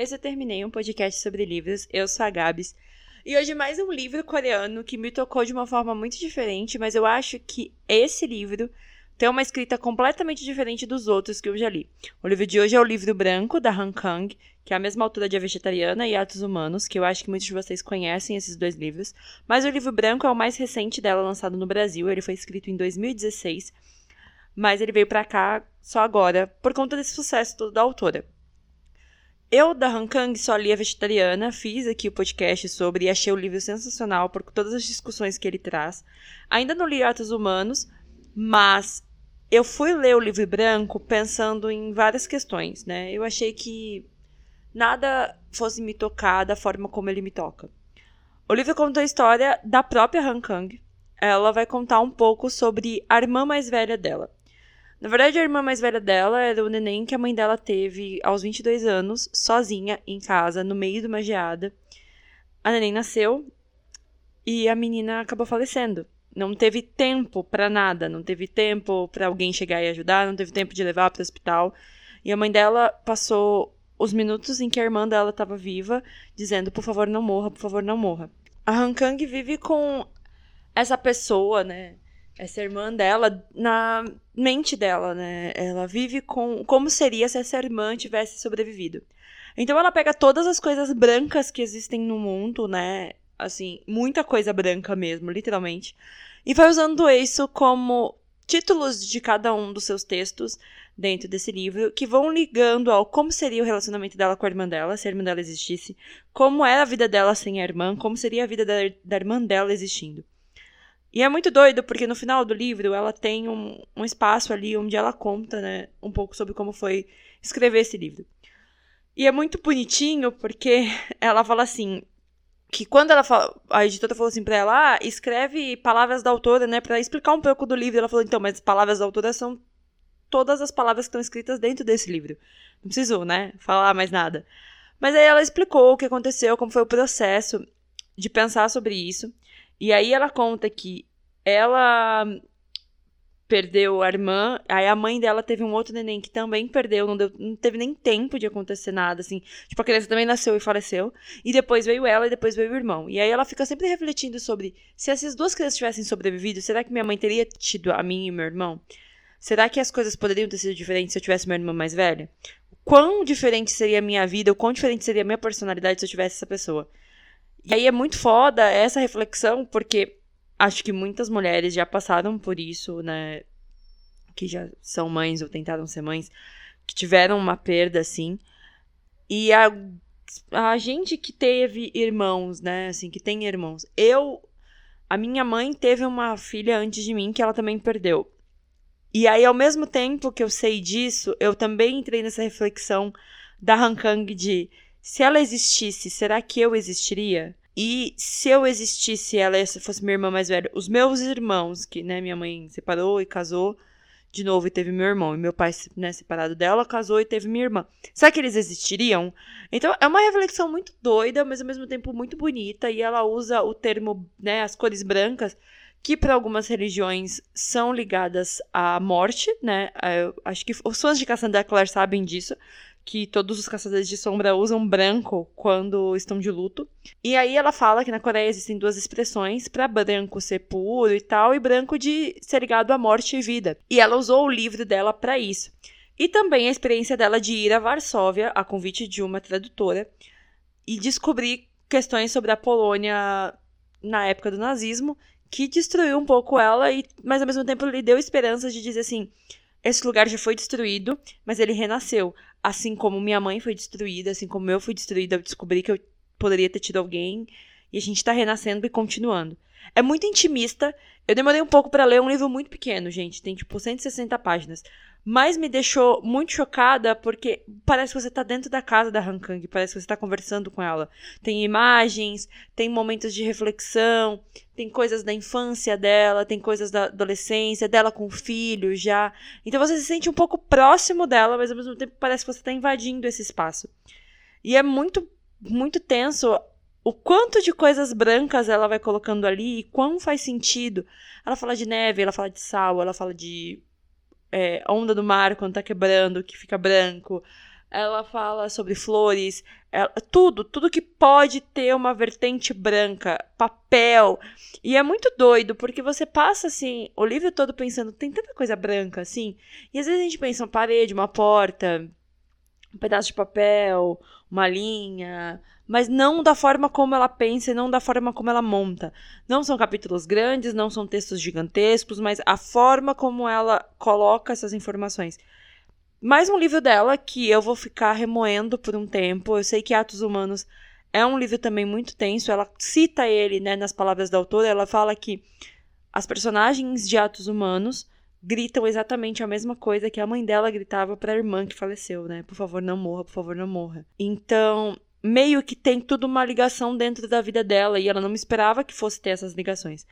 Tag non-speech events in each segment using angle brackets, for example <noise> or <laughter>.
esse eu terminei um podcast sobre livros. Eu sou a Gabs. E hoje mais um livro coreano que me tocou de uma forma muito diferente, mas eu acho que esse livro tem uma escrita completamente diferente dos outros que eu já li. O livro de hoje é o livro branco da Han Kang, que é a mesma autora de A Vegetariana e Atos Humanos, que eu acho que muitos de vocês conhecem esses dois livros. Mas o livro branco é o mais recente dela, lançado no Brasil. Ele foi escrito em 2016, mas ele veio para cá só agora, por conta desse sucesso todo da autora. Eu, da Han Kang, só li A Vegetariana, fiz aqui o podcast sobre e achei o livro sensacional por todas as discussões que ele traz. Ainda não li Atos Humanos, mas eu fui ler o livro branco pensando em várias questões, né? Eu achei que nada fosse me tocar da forma como ele me toca. O livro conta a história da própria Han Kang. Ela vai contar um pouco sobre a irmã mais velha dela. Na verdade, a irmã mais velha dela era o neném que a mãe dela teve aos 22 anos, sozinha, em casa, no meio de uma geada. A neném nasceu e a menina acabou falecendo não teve tempo para nada, não teve tempo para alguém chegar e ajudar, não teve tempo de levar para o hospital. E a mãe dela passou os minutos em que a irmã dela estava viva, dizendo: "Por favor, não morra, por favor, não morra". A Han Kang vive com essa pessoa, né? Essa irmã dela na mente dela, né? Ela vive com como seria se essa irmã tivesse sobrevivido. Então ela pega todas as coisas brancas que existem no mundo, né? assim, muita coisa branca mesmo, literalmente. E vai usando isso como títulos de cada um dos seus textos dentro desse livro, que vão ligando ao como seria o relacionamento dela com a irmã dela, se a irmã dela existisse, como era a vida dela sem a irmã, como seria a vida da, da irmã dela existindo. E é muito doido, porque no final do livro ela tem um, um espaço ali onde ela conta, né, um pouco sobre como foi escrever esse livro. E é muito bonitinho porque <laughs> ela fala assim: que quando ela fala, a editora falou assim pra ela, ah, escreve palavras da autora, né, para explicar um pouco do livro. Ela falou, então, mas palavras da autora são todas as palavras que estão escritas dentro desse livro. Não preciso, né, falar mais nada. Mas aí ela explicou o que aconteceu, como foi o processo de pensar sobre isso. E aí ela conta que ela perdeu a irmã, aí a mãe dela teve um outro neném que também perdeu, não, deu, não teve nem tempo de acontecer nada, assim. Tipo, a criança também nasceu e faleceu. E depois veio ela e depois veio o irmão. E aí ela fica sempre refletindo sobre se essas duas crianças tivessem sobrevivido, será que minha mãe teria tido a mim e meu irmão? Será que as coisas poderiam ter sido diferentes se eu tivesse minha irmã mais velha? Quão diferente seria a minha vida, ou quão diferente seria a minha personalidade se eu tivesse essa pessoa? E aí é muito foda essa reflexão, porque acho que muitas mulheres já passaram por isso, né? Que já são mães ou tentaram ser mães, que tiveram uma perda assim. E a, a gente que teve irmãos, né? Assim, que tem irmãos. Eu. A minha mãe teve uma filha antes de mim que ela também perdeu. E aí, ao mesmo tempo que eu sei disso, eu também entrei nessa reflexão da Han Kang de se ela existisse, será que eu existiria? E se eu existisse, ela fosse minha irmã mais velha, os meus irmãos, que, né, minha mãe separou e casou de novo e teve meu irmão, e meu pai, né, separado dela, casou e teve minha irmã. Será que eles existiriam? Então, é uma reflexão muito doida, mas ao mesmo tempo muito bonita, e ela usa o termo, né, as cores brancas, que para algumas religiões são ligadas à morte, né? Eu acho que os fãs de Cassandra Clare sabem disso que todos os caçadores de sombra usam branco quando estão de luto. E aí ela fala que na Coreia existem duas expressões para branco ser puro e tal, e branco de ser ligado à morte e vida. E ela usou o livro dela para isso. E também a experiência dela de ir a Varsóvia, a convite de uma tradutora, e descobrir questões sobre a Polônia na época do nazismo, que destruiu um pouco ela, e, mas ao mesmo tempo lhe deu esperança de dizer assim: esse lugar já foi destruído, mas ele renasceu. Assim como minha mãe foi destruída, assim como eu fui destruída, eu descobri que eu poderia ter tido alguém. E a gente tá renascendo e continuando. É muito intimista. Eu demorei um pouco para ler um livro muito pequeno, gente. Tem tipo 160 páginas. Mas me deixou muito chocada porque parece que você tá dentro da casa da Han Kang, parece que você tá conversando com ela. Tem imagens, tem momentos de reflexão, tem coisas da infância dela, tem coisas da adolescência, dela com o filho já. Então você se sente um pouco próximo dela, mas ao mesmo tempo parece que você tá invadindo esse espaço. E é muito, muito tenso o quanto de coisas brancas ela vai colocando ali e quão faz sentido. Ela fala de neve, ela fala de sal, ela fala de é, onda do mar quando tá quebrando, que fica branco. ela fala sobre flores, ela, tudo, tudo que pode ter uma vertente branca, papel. E é muito doido, porque você passa assim, o livro todo pensando, tem tanta coisa branca assim. E às vezes a gente pensa uma parede, uma porta, um pedaço de papel, uma linha, mas não da forma como ela pensa e não da forma como ela monta. Não são capítulos grandes, não são textos gigantescos, mas a forma como ela coloca essas informações. Mais um livro dela que eu vou ficar remoendo por um tempo. Eu sei que Atos Humanos é um livro também muito tenso. Ela cita ele, né, nas palavras da autora. Ela fala que as personagens de Atos Humanos gritam exatamente a mesma coisa que a mãe dela gritava para a irmã que faleceu, né? Por favor, não morra, por favor, não morra. Então, meio que tem tudo uma ligação dentro da vida dela e ela não esperava que fosse ter essas ligações.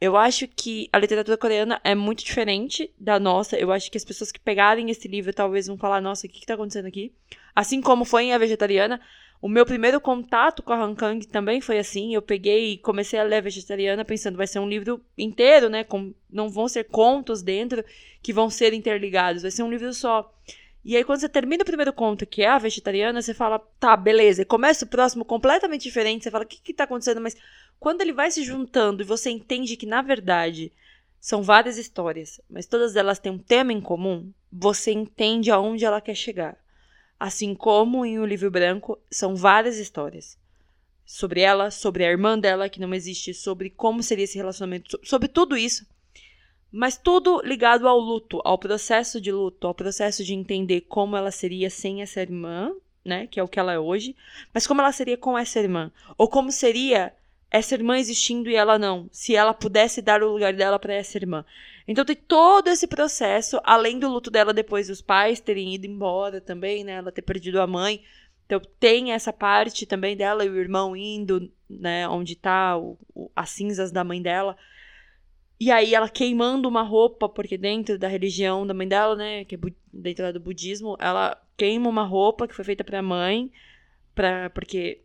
Eu acho que a literatura coreana é muito diferente da nossa. Eu acho que as pessoas que pegarem esse livro talvez vão falar: nossa, o que, está acontecendo aqui? Assim como foi em A Vegetariana. O meu primeiro contato com a Han Kang também foi assim. Eu peguei e comecei a ler a Vegetariana pensando vai ser um livro inteiro, né? Com, não vão ser contos dentro que vão ser interligados. Vai ser um livro só. E aí, quando você termina o primeiro conto, que é a vegetariana, você fala, tá, beleza. E começa o próximo completamente diferente. Você fala, o que que tá acontecendo? Mas quando ele vai se juntando e você entende que, na verdade, são várias histórias, mas todas elas têm um tema em comum, você entende aonde ela quer chegar. Assim como em O Livro Branco, são várias histórias. Sobre ela, sobre a irmã dela, que não existe, sobre como seria esse relacionamento, sobre tudo isso. Mas tudo ligado ao luto, ao processo de luto, ao processo de entender como ela seria sem essa irmã, né? Que é o que ela é hoje. Mas como ela seria com essa irmã? Ou como seria essa irmã existindo e ela não? Se ela pudesse dar o lugar dela para essa irmã. Então tem todo esse processo, além do luto dela depois dos pais terem ido embora também, né? Ela ter perdido a mãe. Então tem essa parte também dela e o irmão indo, né? Onde tá o, o, as cinzas da mãe dela. E aí ela queimando uma roupa, porque dentro da religião da mãe dela, né, que é dentro do budismo, ela queima uma roupa que foi feita para a mãe, pra, porque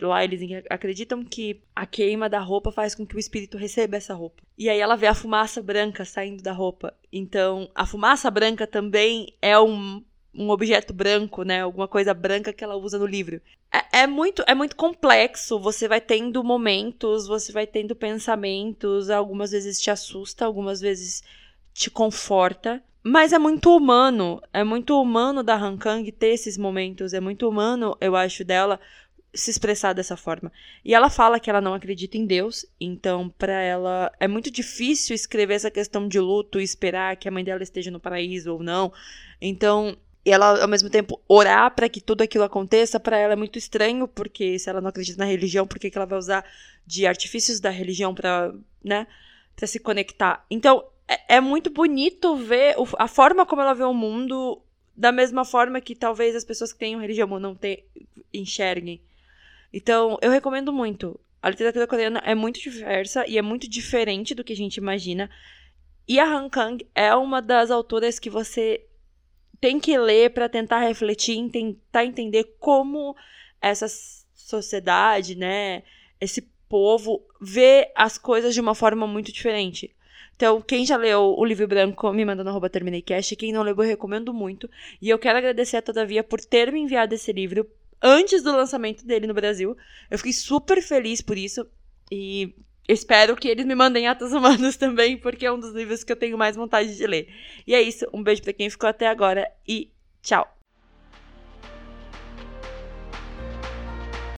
lá eles acreditam que a queima da roupa faz com que o espírito receba essa roupa. E aí ela vê a fumaça branca saindo da roupa. Então, a fumaça branca também é um um objeto branco, né? Alguma coisa branca que ela usa no livro. É, é, muito, é muito complexo. Você vai tendo momentos, você vai tendo pensamentos. Algumas vezes te assusta, algumas vezes te conforta. Mas é muito humano. É muito humano da Han Kang ter esses momentos. É muito humano, eu acho, dela se expressar dessa forma. E ela fala que ela não acredita em Deus, então para ela é muito difícil escrever essa questão de luto e esperar que a mãe dela esteja no paraíso ou não. Então, e ela, ao mesmo tempo, orar para que tudo aquilo aconteça, para ela é muito estranho, porque se ela não acredita na religião, por que, que ela vai usar de artifícios da religião para, né, para se conectar? Então, é, é muito bonito ver a forma como ela vê o mundo, da mesma forma que talvez as pessoas que tenham religião não te, enxerguem. Então, eu recomendo muito. A literatura coreana é muito diversa e é muito diferente do que a gente imagina. E a Han Kang é uma das autoras que você tem que ler para tentar refletir, tentar entender como essa sociedade, né, esse povo vê as coisas de uma forma muito diferente. Então, quem já leu o livro branco, me manda no arroba TermineiCast. Quem não leu, eu recomendo muito. E eu quero agradecer a Todavia por ter me enviado esse livro antes do lançamento dele no Brasil. Eu fiquei super feliz por isso. E espero que eles me mandem Atos Humanos <laughs> também, porque é um dos livros que eu tenho mais vontade de ler. E é isso, um beijo para quem ficou até agora e tchau!